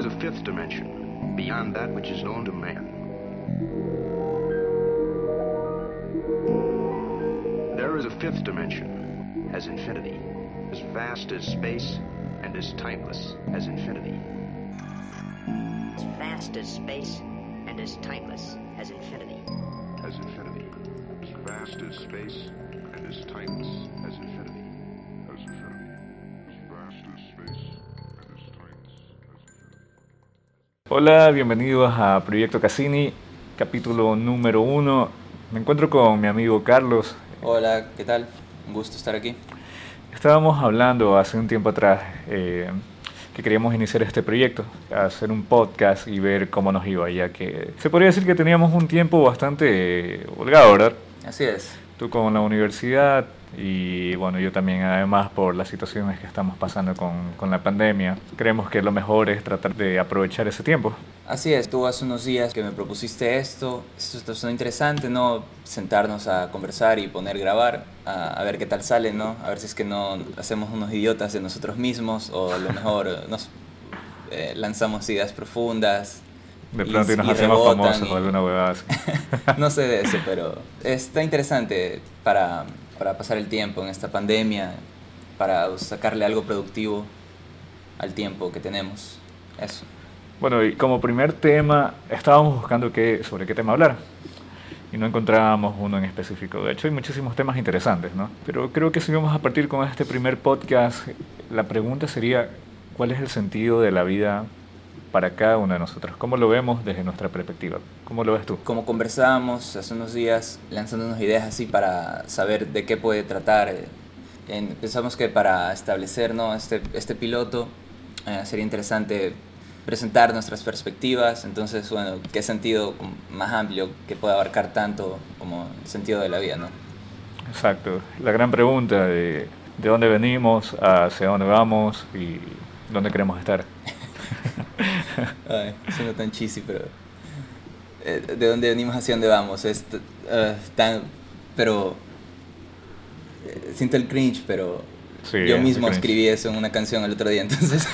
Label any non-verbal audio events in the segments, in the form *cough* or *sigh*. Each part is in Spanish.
is a fifth dimension, beyond that which is known to man. There is a fifth dimension, as infinity, as vast as space, and as timeless as infinity. as vast as space and as timeless as infinity. As infinity, as vast as space, and as timeless Hola, bienvenidos a Proyecto Cassini, capítulo número uno. Me encuentro con mi amigo Carlos. Hola, ¿qué tal? Un gusto estar aquí. Estábamos hablando hace un tiempo atrás eh, que queríamos iniciar este proyecto, hacer un podcast y ver cómo nos iba, ya que se podría decir que teníamos un tiempo bastante eh, holgado, ¿verdad? Así es. Tú con la universidad y bueno, yo también además por las situaciones que estamos pasando con, con la pandemia, creemos que lo mejor es tratar de aprovechar ese tiempo. Así es. Tú hace unos días que me propusiste esto. Esto está sonando interesante, ¿no? Sentarnos a conversar y poner grabar, a, a ver qué tal sale, ¿no? A ver si es que no hacemos unos idiotas de nosotros mismos o a lo mejor *laughs* nos eh, lanzamos ideas profundas. De pronto y nos y hacemos famosos o alguna huevada así. *laughs* no sé de eso, pero está interesante para, para pasar el tiempo en esta pandemia, para sacarle algo productivo al tiempo que tenemos. Eso. Bueno, y como primer tema, estábamos buscando qué, sobre qué tema hablar. Y no encontrábamos uno en específico. De hecho, hay muchísimos temas interesantes, ¿no? Pero creo que si vamos a partir con este primer podcast, la pregunta sería, ¿cuál es el sentido de la vida para cada uno de nosotros? ¿Cómo lo vemos desde nuestra perspectiva? ¿Cómo lo ves tú? Como conversábamos hace unos días, lanzándonos ideas así para saber de qué puede tratar, eh, en- pensamos que para establecer ¿no? este, este piloto eh, sería interesante presentar nuestras perspectivas, entonces, bueno, qué sentido más amplio que pueda abarcar tanto como el sentido de la vida, ¿no? Exacto. La gran pregunta de, de dónde venimos, hacia dónde vamos y dónde queremos estar. *laughs* Ay, suena tan cheesy, pero... eh, ¿De dónde venimos hacia dónde vamos? Es eh, tan... Pero... eh, siento el cringe, pero... Sí, yo mismo escribí eso en una canción el otro día, entonces...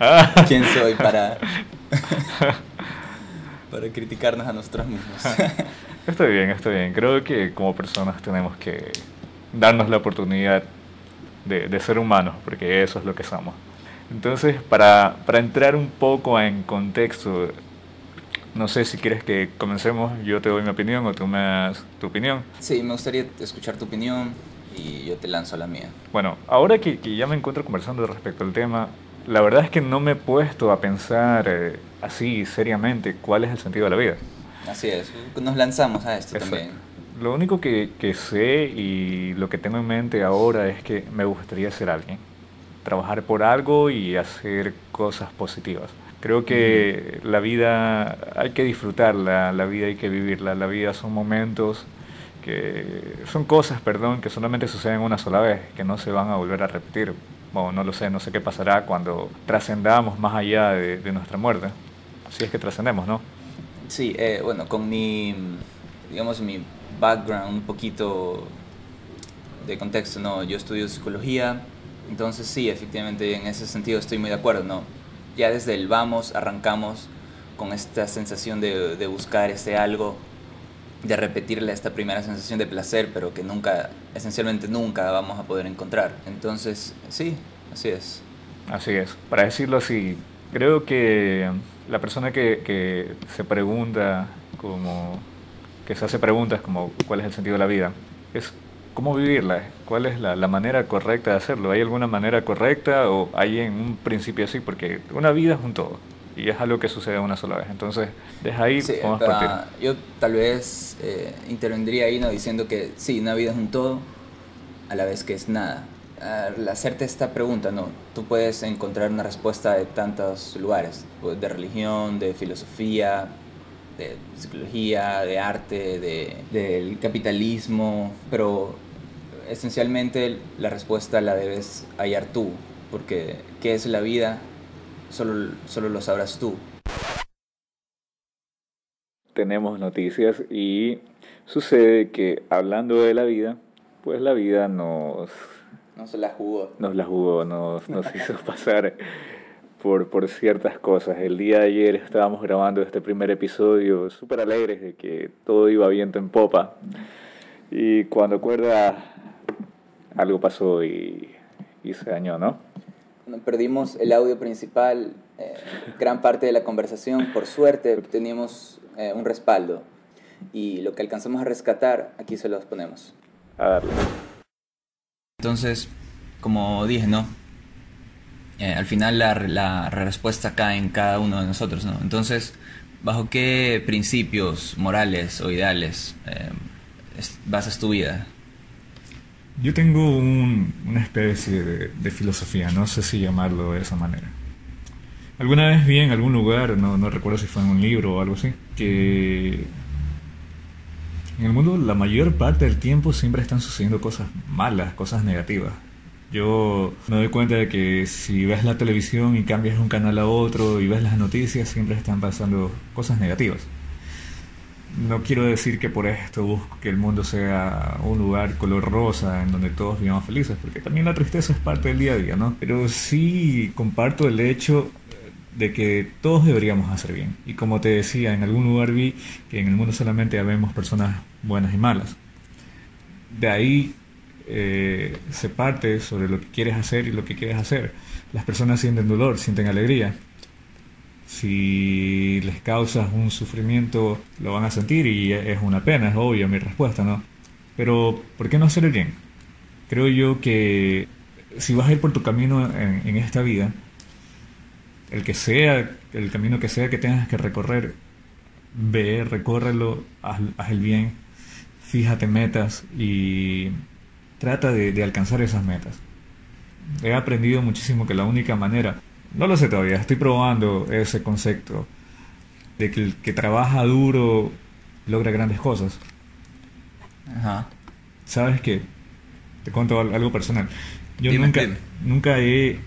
Ah. *laughs* ¿Quién soy para... *laughs* para criticarnos a nosotros mismos? Está bien, está bien. Creo que como personas tenemos que darnos la oportunidad de, de ser humanos, porque eso es lo que somos. Entonces, para, para entrar un poco en contexto, no sé si quieres que comencemos, yo te doy mi opinión o tú me das tu opinión. sí, me gustaría escuchar tu opinión y yo te lanzo la mía. Bueno, ahora que, que ya me encuentro conversando respecto al tema, la verdad es que no me he puesto a pensar eh, así seriamente cuál es el sentido de la vida. Así es, nos lanzamos a esto Exacto. también. Lo único que, que sé y lo que tengo en mente ahora es que me gustaría ser alguien, trabajar por algo y hacer cosas positivas. Creo que la vida hay que disfrutarla, la vida hay que vivirla, la vida son momentos que son cosas, perdón, que solamente suceden una sola vez, que no se van a volver a repetir. Bueno, no lo sé, no sé qué pasará cuando trascendamos más allá de, de nuestra muerte. Si es que trascendemos, ¿no? Sí, eh, bueno, con mi, digamos, mi background un poquito de contexto, ¿no? Yo estudio psicología, entonces sí, efectivamente, en ese sentido estoy muy de acuerdo, ¿no? Ya desde el vamos arrancamos con esta sensación de, buscar ese algo, de repetirle esta primera sensación de placer, pero que nunca, esencialmente nunca vamos a poder encontrar. Entonces, sí, así es. Así es. Para decirlo así, creo que la persona que, que se pregunta como que se hace preguntas como cuál es el sentido de la vida, es cómo vivirla, cuál es la, la manera correcta de hacerlo. ¿Hay alguna manera correcta o hay en un principio así? Porque una vida es un todo y es algo que sucede una sola vez. Entonces, desde ahí Sí, podemos pero, partir. yo tal vez eh, intervendría ahí ¿no? diciendo que sí, una vida es un todo, a la vez que es nada. Al hacerte esta pregunta, no, tú puedes encontrar una respuesta de tantos lugares, pues, de religión, de filosofía, de psicología, de arte, de, del capitalismo, pero esencialmente la respuesta la debes hallar tú, porque ¿qué es la vida? Solo, solo lo sabrás tú. tenemos noticias y sucede que hablando de la vida, pues la vida nos, No se la jugó. nos la jugó, nos, nos *laughs* hizo pasar por, por ciertas cosas. El día de ayer estábamos grabando este primer episodio súper alegres de que todo iba viento en popa. Y cuando acuerda, algo pasó y, y se dañó, ¿no? Bueno, perdimos el audio principal, eh, gran parte de la conversación. Por suerte teníamos eh, un respaldo. Y lo que alcanzamos a rescatar, aquí se los ponemos. A darle. Entonces, como dije, ¿no? Eh, al final la, la respuesta cae en cada uno de nosotros, ¿no? Entonces, ¿bajo qué principios morales o ideales eh, es- basas tu vida? Yo tengo un- una especie de, filosofía, no sé si llamarlo de esa manera. Alguna vez vi en algún lugar, no, no recuerdo si fue en un libro o algo así, que en el mundo la mayor parte del tiempo siempre están sucediendo cosas malas, cosas negativas. Yo me doy cuenta de que si ves la televisión y cambias un canal a otro y ves las noticias, siempre están pasando cosas negativas. No quiero decir que por esto busco que el mundo sea un lugar color rosa en donde todos vivamos felices, porque también la tristeza es parte del día a día, ¿no? Pero sí comparto el hecho de que todos deberíamos hacer bien. Y como te decía, en algún lugar vi que en el mundo solamente habemos personas buenas y malas. De ahí eh, se parte sobre lo que quieres hacer y lo que quieres hacer. Las personas sienten dolor, sienten alegría. Si les causas un sufrimiento, lo van a sentir y es una pena, es obvia mi respuesta, ¿no? Pero, ¿por qué no hacer el bien? Creo yo que si vas a ir por tu camino en, en esta vida, el que sea, el camino que sea que tengas que recorrer, ve, recórrelo, haz el bien, fíjate metas y trata de, de alcanzar esas metas. He aprendido muchísimo que la única manera, no lo sé todavía, estoy probando ese concepto de que el que trabaja duro logra grandes cosas. Ajá. ¿Sabes qué? Te cuento al- algo personal. Yo Dime, nunca, dime. nunca he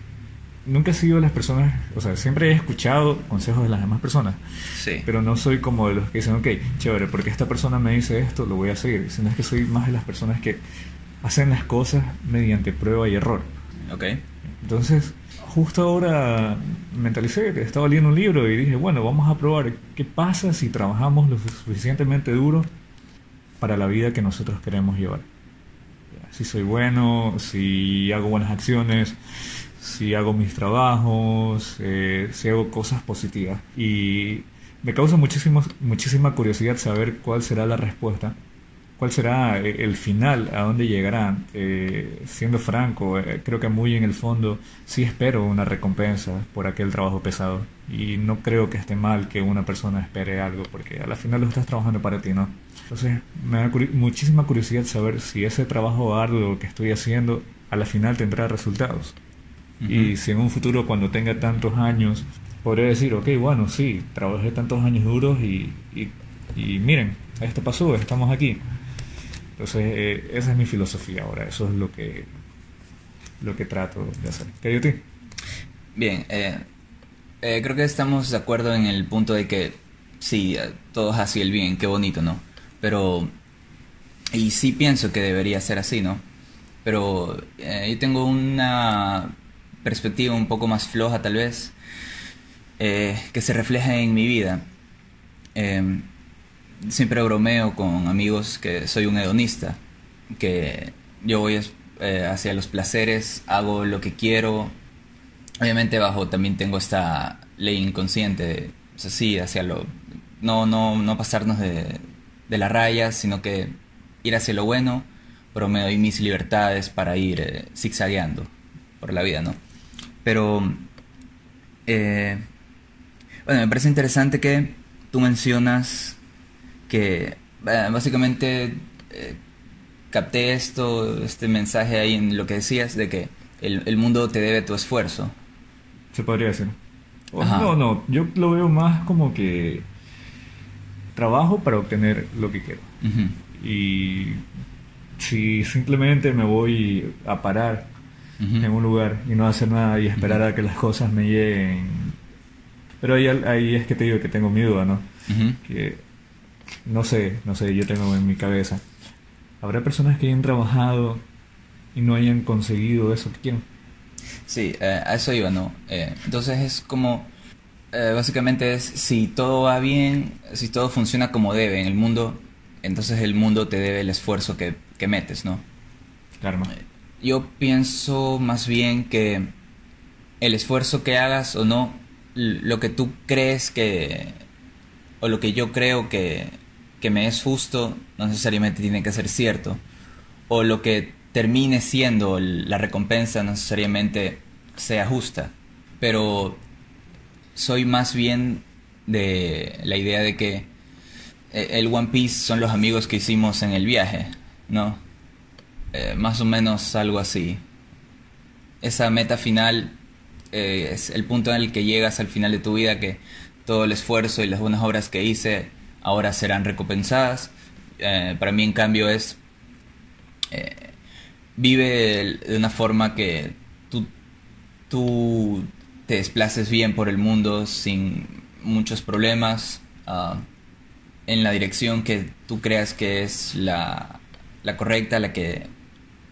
nunca he sido de las personas, o sea, siempre he escuchado consejos de las demás personas, Sí. pero no soy como de los que dicen, ok, chévere, porque esta persona me dice esto, lo voy a seguir, sino es que soy más de las personas que hacen las cosas mediante prueba y error. Ok. Entonces, justo ahora mentalicé que estaba leyendo un libro y dije, bueno, vamos a probar qué pasa si trabajamos lo suficientemente duro para la vida que nosotros queremos llevar. Si soy bueno, si hago buenas acciones, si hago mis trabajos, eh, si hago cosas positivas. Y me causa muchísimo, muchísima curiosidad saber cuál será la respuesta cuál será eh, el final, a dónde llegarán. Eh, siendo franco, eh, creo que muy en el fondo sí espero una recompensa por aquel trabajo pesado. Y no creo que esté mal que una persona espere algo, porque a la final lo estás trabajando para ti, ¿no? Entonces, me da curi- muchísima curiosidad saber si ese trabajo arduo que estoy haciendo a la final tendrá resultados. Y si en un futuro, cuando tenga tantos años, podré decir, ok, bueno, sí, trabajé tantos años duros y, y, y miren, esto pasó, estamos aquí. Entonces, eh, esa es mi filosofía ahora, eso es lo que, lo que trato de hacer. ¿Qué de ti? Bien, eh, eh, creo que estamos de acuerdo en el punto de que sí, eh, todos así el bien, qué bonito, ¿no? Pero, y sí pienso que debería ser así, ¿no? Pero eh, yo tengo una perspectiva un poco más floja tal vez, eh, que se refleja en mi vida. Siempre bromeo con amigos que soy un hedonista, que yo voy eh, hacia los placeres, hago lo que quiero, obviamente bajo también tengo esta ley inconsciente, sí, hacia lo, no, no, no pasarnos de, de la raya, sino que ir hacia lo bueno, pero me doy mis libertades para ir eh, zigzagueando por la vida, ¿no? Pero, eh, bueno, me parece interesante que tú mencionas que básicamente eh, capté esto, este mensaje ahí en lo que decías de que el, el mundo te debe tu esfuerzo. Se podría decir. O- no, no, yo lo veo más como que trabajo para obtener lo que quiero. Y si simplemente me voy a parar en un lugar y no hacer nada y esperar a que las cosas me lleguen. Pero ahí, ahí es que te digo que tengo mi duda, ¿no? Que no sé, no sé, yo tengo en mi cabeza. Habrá personas que hayan trabajado y no hayan conseguido eso que quieren. Sí, eh, a eso iba, ¿no? Eh, entonces es como, eh, básicamente es, si todo va bien, si todo funciona como debe en el mundo, entonces el mundo te debe el esfuerzo que, que metes, ¿no? Karma. Yo pienso más bien que el esfuerzo que hagas o no, lo que tú crees que, o lo que yo creo que, que me es justo, no necesariamente tiene que ser cierto. O lo que termine siendo la recompensa no necesariamente sea justa. Pero soy más bien de la idea de que eh, el One Piece son los amigos que hicimos en el viaje, ¿no? Eh, más o menos algo así. Esa meta final eh, es el punto en el que llegas al final de tu vida, que todo el esfuerzo y las buenas obras que hice ahora serán recompensadas. Eh, para mí, en cambio, es eh, vive de una forma que tú, tú te desplaces bien por el mundo sin muchos problemas, ah, en la dirección que tú creas que es la, la correcta, la que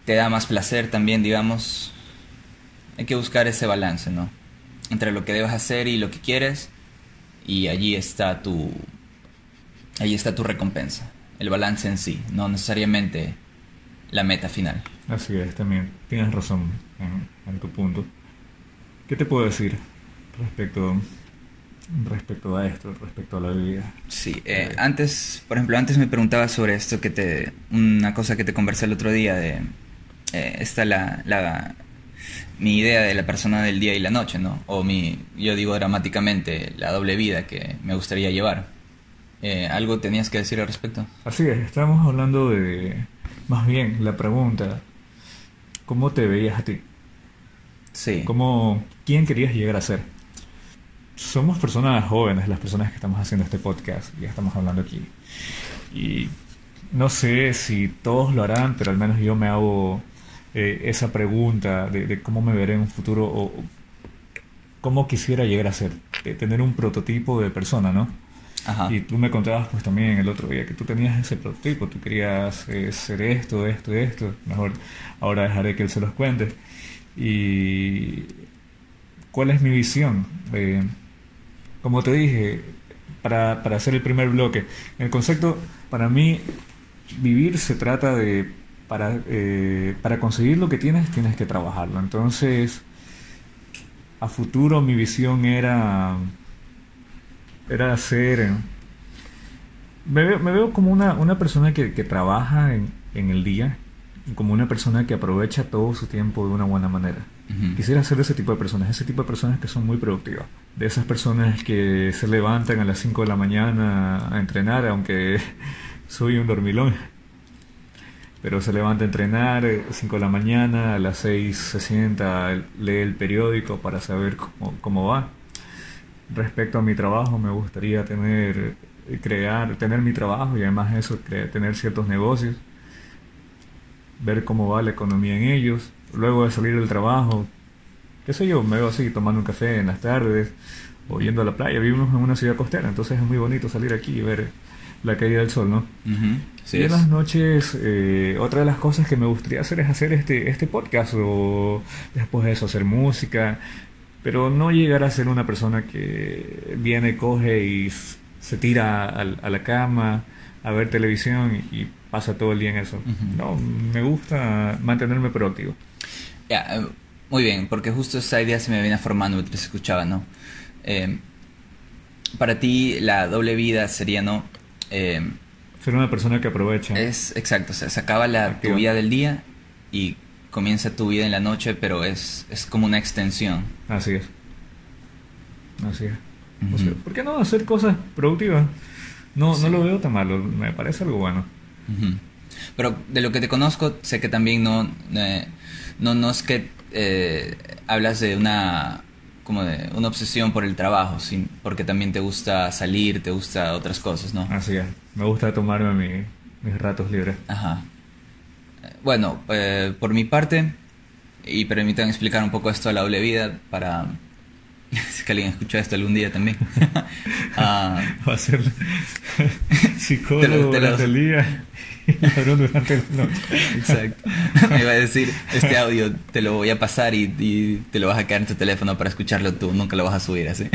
te da más placer también, digamos. Hay que buscar ese balance, ¿no? Entre lo que debes hacer y lo que quieres, y allí está tu, allí está tu recompensa, el balance en sí, no necesariamente la meta final. Así es, también tienes razón en, en tu punto. ¿Qué te puedo decir respecto, respecto a esto, respecto a la vida? Sí, eh, antes, por ejemplo, antes me preguntabas sobre esto que te, una cosa que te conversé el otro día de, eh, esta la, la, mi idea de la persona del día y la noche, ¿no? O mi, yo digo dramáticamente, la doble vida que me gustaría llevar. Eh, ¿Algo tenías que decir al respecto? Así es, estábamos hablando de, más bien, la pregunta, ¿cómo te veías a ti? Sí. ¿Cómo, ¿Quién querías llegar a ser? Somos personas jóvenes, las personas que estamos haciendo este podcast, ya estamos hablando aquí. Y no sé si todos lo harán, pero al menos yo me hago eh, esa pregunta de, de cómo me veré en un futuro o cómo quisiera llegar a ser, de tener un prototipo de persona, ¿no? Ajá. Y tú me contabas pues también el otro día que tú tenías ese prototipo, tú querías eh, ser esto, esto, esto. Mejor ahora dejaré que él se los cuente. Y cuál es mi visión. Eh, como te dije, para, para hacer el primer bloque, el concepto para mí vivir se trata de para, eh, para conseguir lo que tienes tienes que trabajarlo. Entonces, a futuro mi visión era era hacer eh, me veo, me veo como una, una persona que, que trabaja en, en el día como una persona que aprovecha todo su tiempo de una buena manera. Quisiera ser de ese tipo de personas. Ese tipo de personas que son muy productivas. De esas personas que se levantan a las 5 de la mañana a entrenar aunque *laughs* soy un dormilón. Pero se levanta a entrenar eh, 5 de la mañana, a las 6 se sienta, lee el periódico para saber cómo, cómo va. Respecto a mi trabajo, me gustaría tener, eh, crear, tener mi trabajo y además eso, cre- tener ciertos negocios, ver cómo va la economía en ellos. Luego de salir del trabajo, qué sé yo, me veo así tomando un café en las tardes o yendo a la playa. Vivimos en una ciudad costera, entonces es muy bonito salir aquí y ver la caída del sol, ¿no? Sí y en es. las noches, eh, otra de las cosas que me gustaría hacer es hacer este, este podcast o después de eso hacer música, pero no llegar a ser una persona que viene, coge y se tira al- a, la cama a ver televisión y, pasa todo el día en eso. No, me gusta mantenerme proactivo. Ya, eh, muy bien, porque justo esa idea se me venía formando mientras escuchaba, ¿no? Eh, para ti la doble vida sería, ¿no? Eh, Ser una persona que aprovecha. es exacto, o sea, se acaba la, tu vida del día y comienza tu vida en la noche, pero es, es como una extensión. Así es. Así es. O Ujú. sea, ¿Por qué no hacer cosas productivas? No, Sí. no lo veo tan malo, me parece algo bueno. Ujú. Pero de lo que te conozco, sé que también no, eh, no, no es que eh, hablas de una como de una obsesión por el trabajo, sin, porque también te gusta salir, te gusta otras cosas, ¿no? Así es. Me gusta tomarme mi- mis ratos libres. Ajá. Bueno, eh, por mi parte, y permítanme explicar un poco esto de la doble vida para, *laughs* si que alguien escucha esto algún día también. *laughs* Ah, Va a ser *laughs* psicólogo Te lo- te lo- durante el día y ladrón durante la noche. Exacto. Me iba a decir, este audio te lo voy a pasar y, y te lo vas a quedar en tu teléfono para escucharlo tú, nunca lo vas a subir así.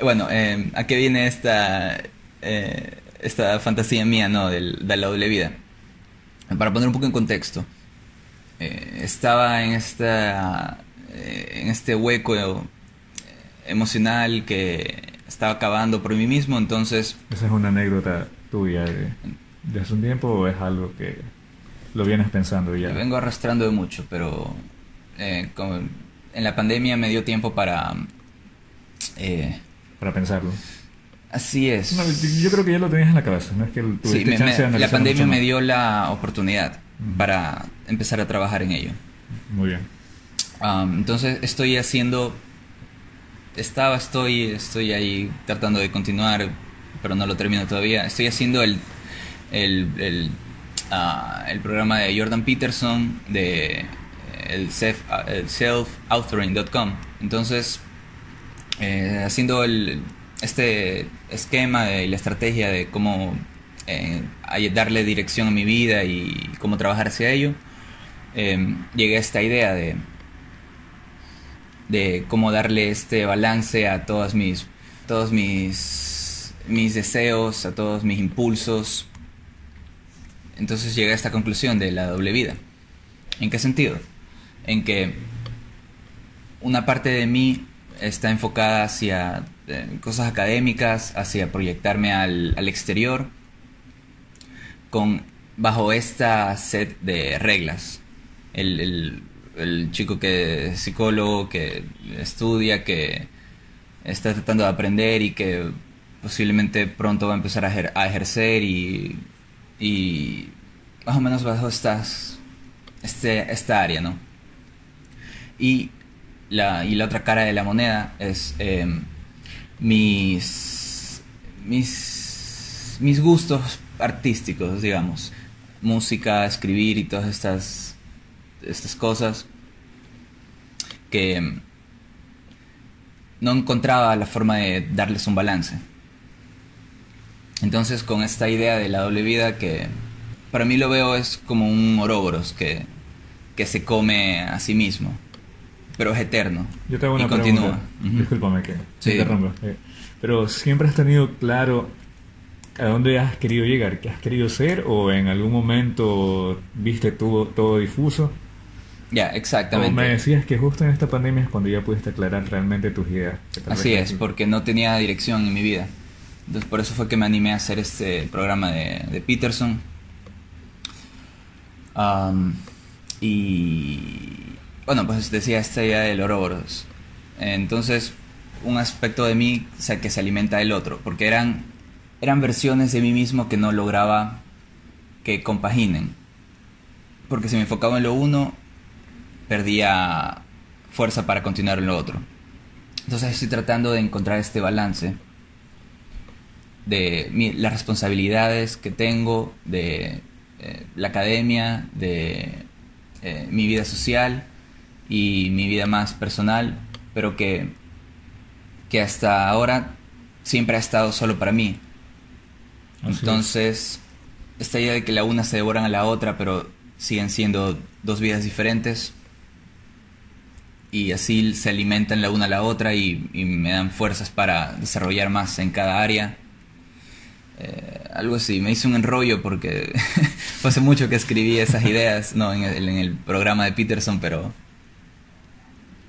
bueno, eh, ¿a qué viene esta, eh, esta fantasía mía, no, del- de la doble vida? Para poner un poco en contexto, eh, estaba en, esta, eh, en este hueco eh, emocional que estaba acabando por mí mismo, entonces ¿Esa es una anécdota tuya de, de hace un tiempo o es algo que lo vienes pensando ya? Me vengo arrastrando de mucho, pero eh, en la pandemia me dio tiempo para... eh, Para pensarlo. Así es. No, yo creo que ya lo tenías en la cabeza, no es que Sí, me- chance me- de la pandemia me dio la oportunidad para empezar a trabajar en ello. Muy bien. Am, entonces estoy haciendo... Estaba, estoy, estoy ahí tratando de continuar, pero no lo termino todavía. Estoy haciendo el, el, el, ah, el programa de Jordan Peterson de eh, el, self, ah, el selfauthoring.com. Entonces, eh, haciendo el, este esquema y la estrategia de cómo eh, darle dirección a mi vida y cómo trabajar hacia ello, eh, llegué a esta idea de, de cómo darle este balance a todas mis, todos mis, mis deseos, a todos mis impulsos. Entonces llegué a esta conclusión de la doble vida. ¿En qué sentido? En que una parte de mí está enfocada hacia eh, cosas académicas, hacia proyectarme al, al exterior, con bajo esta set de reglas. El, el- chico que es psicólogo, que estudia, que está tratando de aprender y que posiblemente pronto va a empezar a ejercer y, y más o menos bajo estas, este, esta área, ¿no? Y la, y la otra cara de la moneda es em, mis, mis, mis gustos artísticos, digamos. Música, escribir y todas estas, estas cosas que em, no encontraba la forma de darles un balance. Entonces con esta idea de la doble vida que para mí lo veo es como un oróboros que, que se come a sí mismo, pero es eterno. Yo te hago y una continúa. pregunta. Ujú. Discúlpame que Sí. te interrumpa. Eh, Pero siempre has tenido claro a dónde has querido llegar, qué has querido ser o en algún momento viste todo, todo difuso. Ya, O exactamente. me decías que justo en esta pandemia es cuando ya pudiste aclarar realmente tus ideas. Así es, porque no tenía dirección en mi vida. Entonces por eso fue que me animé a hacer este programa de, de Peterson. Y bueno, pues decía esta idea del Ouroboros. Entonces, un aspecto de mí que se alimenta del otro, porque eran, eran versiones de mí mismo que no lograba que compaginen. Porque si me enfocaba en lo uno, perdía fuerza para continuar en lo otro. Entonces estoy tratando de encontrar este balance de las responsabilidades que tengo, de eh, la academia, de eh, mi vida social y mi vida más personal, pero que, que hasta ahora siempre ha estado solo para mí. Así es. Entonces, esta idea de que la una se devoran a la otra, pero siguen siendo dos vidas diferentes, y así se alimentan la una a la otra y, y me dan fuerzas para desarrollar más en cada área. Eh, algo así, me hice un enrollo porque *laughs* hace mucho que escribí esas ideas, no, en el, en el programa de Peterson, pero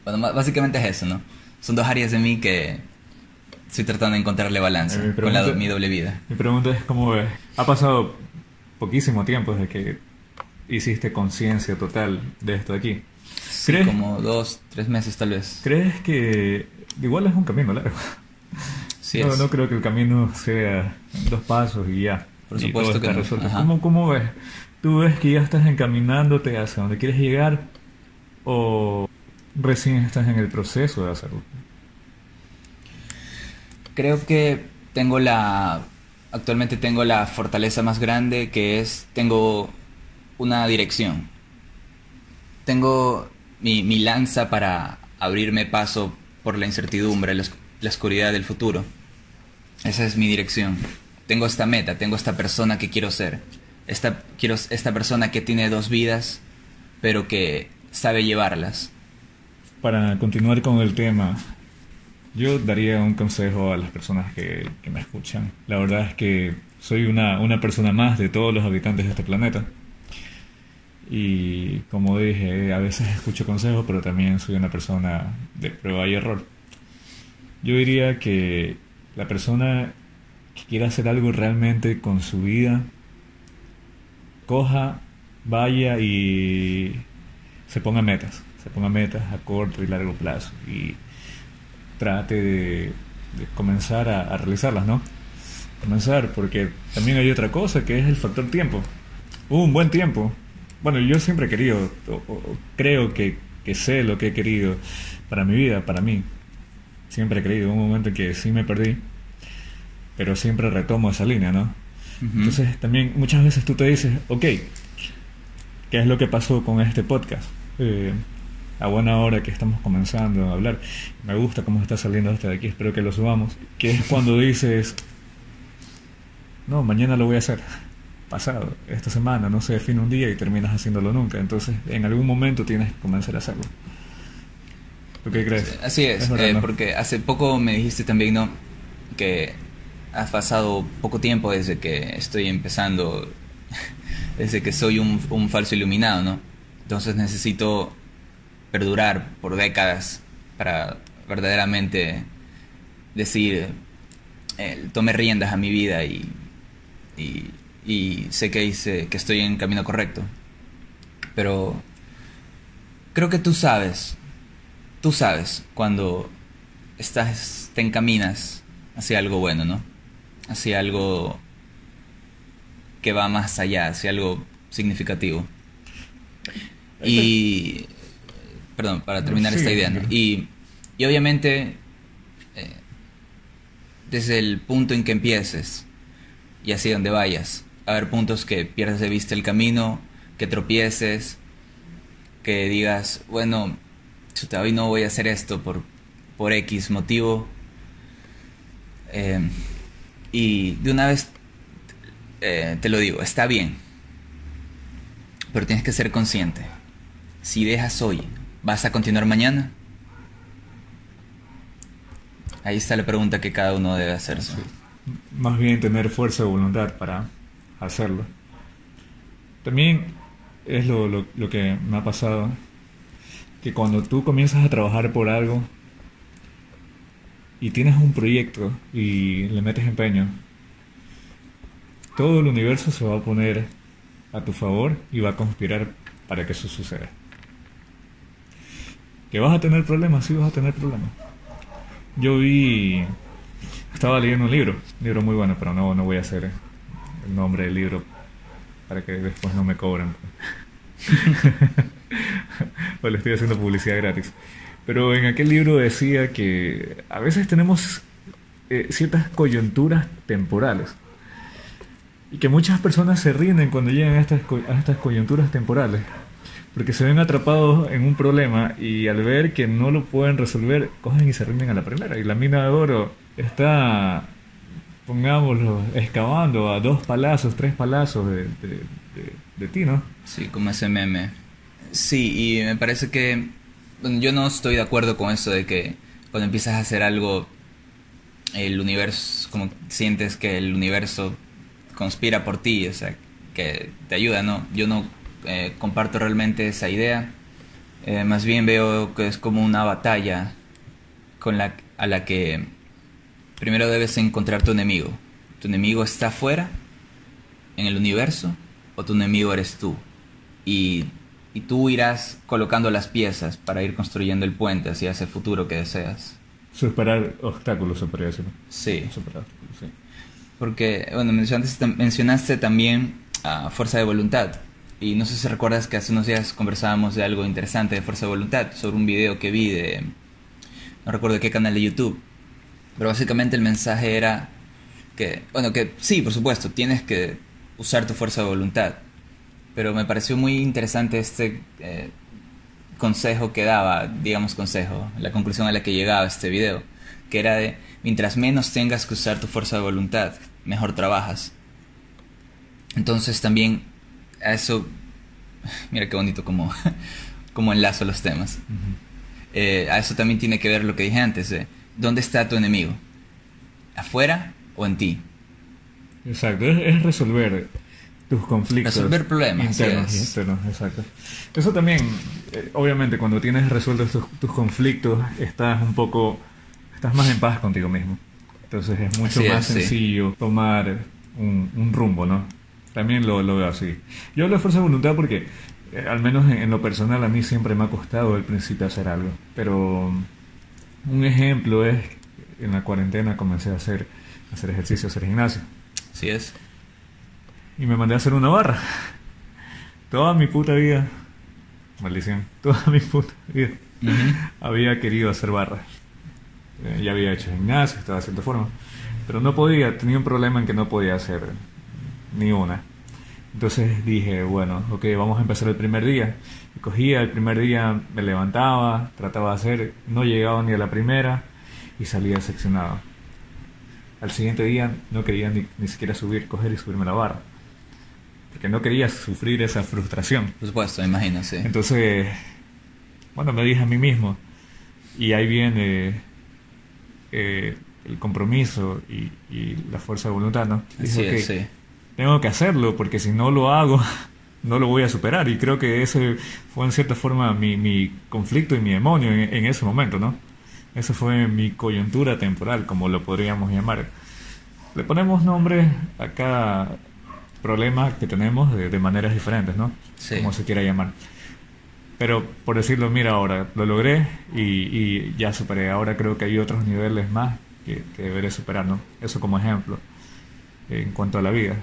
bueno, básicamente es eso, ¿no? Son dos áreas de mí que estoy tratando de encontrarle balance Eh, mi con la pregunta- mi doble vida. Mi pregunta es cómo ves. Ha pasado poquísimo tiempo desde que hiciste conciencia total de esto de aquí. Sí, ¿Crees? como dos, tres meses tal vez. ¿Crees que igual es un camino largo? Sí no, es. no creo que el camino sea dos pasos y ya. Por y supuesto que está no. ¿Cómo, ¿Cómo ves? ¿Tú ves que ya estás encaminándote hacia donde quieres llegar o recién estás en el proceso de hacerlo? Creo que tengo la. Actualmente tengo la fortaleza más grande que es. Tengo una dirección. Tengo mi, mi lanza para abrirme paso por la incertidumbre, la, oscuridad del futuro. Esa es mi dirección. Tengo esta meta, tengo esta persona que quiero ser. Esta, quiero, esta persona que tiene dos vidas, pero que sabe llevarlas. Para continuar con el tema, yo daría un consejo a las personas que, me escuchan. La verdad es que soy una, una persona más de todos los habitantes de este planeta. Y como dije, a veces escucho consejos, pero también soy una persona de prueba y error. Yo diría que la persona que quiera hacer algo realmente con su vida, coja, vaya y se ponga metas, se ponga metas a corto y largo plazo y trate de, de comenzar a, a, realizarlas, ¿no? Comenzar, porque también hay otra cosa que es el factor tiempo. Un buen tiempo. Bueno, yo siempre he querido, o, o, creo que, que sé lo que he querido para mi vida, para mí. Siempre he creído, un momento en que sí me perdí, pero siempre retomo esa línea, ¿no? Uh -huh. Entonces también muchas veces tú te dices, ok, ¿qué es lo que pasó con este podcast? Eh, a buena hora que estamos comenzando a hablar. Me gusta cómo está saliendo este de aquí, espero que lo subamos. Que es cuando dices, no, mañana lo voy a hacer. Pasado, esta semana, no se define un día y terminas haciéndolo nunca. Entonces, en algún momento tienes que comenzar a hacerlo. ¿Tú qué crees? Así es, es verdad, eh, ¿no? porque hace poco me dijiste también, ¿no? Que has pasado poco tiempo desde que estoy empezando, *laughs* desde que soy un, un falso iluminado, ¿no? Entonces necesito perdurar por décadas para verdaderamente decir, eh, tome riendas a mi vida y, y, y, sé que hice, que estoy en camino correcto. Pero creo que tú sabes, tú sabes cuando estás, te encaminas hacia algo bueno, ¿no? Hacia algo que va más allá, hacia algo significativo. Y perdón, para terminar sí, esta idea. ¿no? Y, y, obviamente, eh, desde el punto en que empieces y hacia donde vayas, a haber puntos que pierdas de vista el camino, que tropieces, que digas, bueno, chuta, hoy no voy a hacer esto por, por X motivo. Eh, y de una vez eh, te lo digo, está bien, pero tienes que ser consciente. Si dejas hoy ¿Vas a continuar mañana? Ahí está la pregunta que cada uno debe hacerse. Más bien tener fuerza de voluntad para hacerlo. También es lo, lo, que me ha pasado, que cuando tú comienzas a trabajar por algo y tienes un proyecto y le metes empeño, todo el universo se va a poner a tu favor y va a conspirar para que eso suceda. ¿Que vas a tener problemas? Sí, vas a tener problemas. Yo vi. Estaba leyendo un libro, un libro muy bueno, pero no, no voy a hacer el nombre del libro para que después no me cobren. pues *laughs* le estoy haciendo publicidad gratis. Pero en aquel libro decía que a veces tenemos eh, ciertas coyunturas temporales. Y que muchas personas se rinden cuando llegan estas, a estas coyunturas temporales porque se ven atrapados en un problema y al ver que no lo pueden resolver, cogen y se rinden a la primera. Y la mina de oro está, pongámoslo, excavando a dos palazos, tres palazos de, de, de, ti, ¿no? Sí, como ese meme. Sí, y me parece que bueno, yo no estoy de acuerdo con eso de que cuando empiezas a hacer algo, el universo, como sientes que el universo conspira por ti, o sea, que te ayuda, ¿no? Yo no eh, comparto realmente esa idea. Eh, más bien veo que es como una batalla con la, a la que primero debes encontrar tu enemigo. ¿Tu enemigo está afuera, en el universo, o tu enemigo eres tú? Y, y tú irás colocando las piezas para ir construyendo el puente hacia ese futuro que deseas. Superar obstáculos, se podría decir. Sí. Superar, sí. Porque, bueno, mencionaste, mencionaste también a fuerza de voluntad. Y no sé si recuerdas que hace unos días conversábamos de algo interesante de fuerza de voluntad, sobre un video que vi de... no recuerdo qué canal de YouTube. Pero básicamente el mensaje era que, bueno, que sí, por supuesto, tienes que usar tu fuerza de voluntad. Pero me pareció muy interesante este... Eh, consejo que daba, digamos consejo, la conclusión a la que llegaba este video, que era de, mientras menos tengas que usar tu fuerza de voluntad, mejor trabajas. Entonces también eso, mira qué bonito como, *laughs* como enlazo los temas. Eh, a eso también tiene que ver lo que dije antes, de, ¿dónde está tu enemigo? ¿Afuera o en ti? Exacto, es, es resolver tus conflictos. Resolver problemas, internos exacto. Eso también, eh, obviamente, cuando tienes resueltos tus, tus conflictos, estás un poco, estás más en paz contigo mismo. Entonces es mucho Así más es, sí. sencillo tomar un, un rumbo, ¿no? También lo, lo veo así. Yo hablo de fuerza de voluntad porque, eh, al menos en, en lo personal, a mí siempre me ha costado al principio hacer algo. Pero un ejemplo es, en la cuarentena comencé a hacer, a hacer ejercicio, a hacer gimnasio Así es. y me mandé a hacer una barra. Toda mi puta vida, maldición, toda mi puta vida Ujú. había querido hacer barra. Eh, ya había hecho gimnasio, estaba cierta forma, pero no podía, tenía un problema en que no podía hacer ni una. Entonces dije, bueno, ok, vamos a empezar el primer día. Y cogía el primer día, me levantaba, trataba de hacer, no llegaba ni a la primera y salía decepcionado. Al siguiente día no quería ni, ni siquiera subir, coger y subirme la barra. Porque no quería sufrir esa frustración. Por supuesto, imagino, sí. Entonces, bueno, me dije a mí mismo, y ahí viene eh, el compromiso y, y la fuerza de voluntad, ¿no? Dije, "Ok, sí. Tengo que hacerlo, porque si no lo hago, *laughs* no lo voy a superar. Y creo que ese fue en cierta forma mi, mi conflicto y mi demonio en, en ese momento, ¿no? Esa fue mi coyuntura temporal, como lo podríamos llamar. Le ponemos nombre a cada problema que tenemos de, de maneras diferentes, ¿no? Sí. Como se quiera llamar. Pero por decirlo, mira, ahora lo logré y, y ya superé. Ahora creo que hay otros niveles más que, que deberé superar, ¿no? Eso como ejemplo en cuanto a la vida.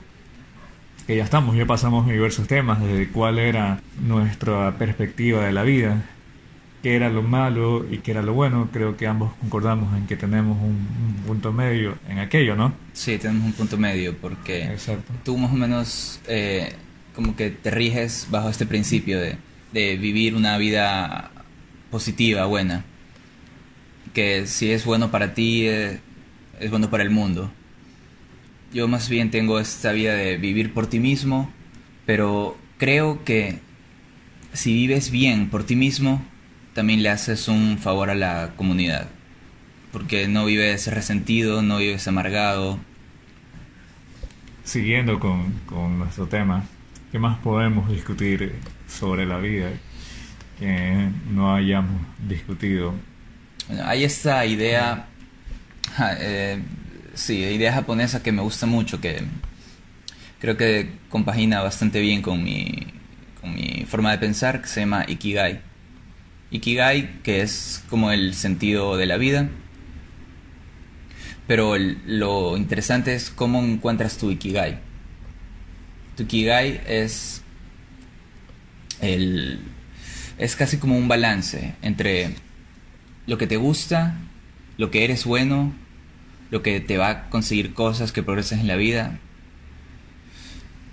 Que ya estamos, ya pasamos diversos temas, desde cuál era nuestra perspectiva de la vida, qué era lo malo y qué era lo bueno. Creo que ambos concordamos en que tenemos un, un punto medio en aquello, ¿no? Sí, tenemos un punto medio porque Exacto. tú más o menos eh, como que te riges bajo este principio de, de vivir una vida positiva, buena. Que si es bueno para ti, eh, es bueno para el mundo. Yo más bien tengo esta vida de vivir por ti mismo, pero creo que si vives bien por ti mismo, también le haces un favor a la comunidad. Porque no vives resentido, no vives amargado, Siguiendo con, con nuestro tema, ¿qué más podemos discutir sobre la vida que no hayamos discutido? Bueno, hay esta idea, eh, sí, idea japonesa que me gusta mucho, que creo que compagina bastante bien con mi, con mi forma de pensar, que se llama Ikigai. Ikigai, que es como el sentido de la vida, pero lo interesante es cómo encuentras tu Ikigai. Tu Ikigai es el es casi como un balance entre lo que te gusta, lo que eres bueno, lo que te va a conseguir cosas que progresas en la vida.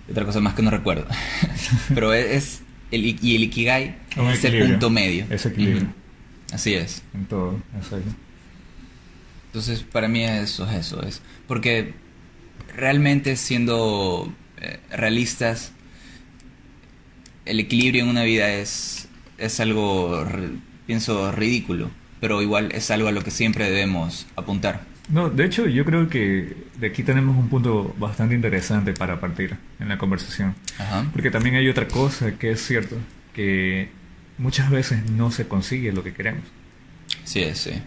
Otra cosa más que no recuerdo. *laughs* Pero es, es el, y el Ikigai Un es el punto medio. Ese equilibrio. Así es. En todo, exacto. Entonces, para mí eso es eso, es porque realmente siendo eh, realistas, el equilibrio en una vida es, es algo, pienso, ridículo, pero igual es algo a lo que siempre debemos apuntar. No, de hecho yo creo que de aquí tenemos un punto bastante interesante para partir en la conversación. Ajá. Porque también hay otra cosa que es cierto, que muchas veces no se consigue lo que queremos. Sí, es, sí.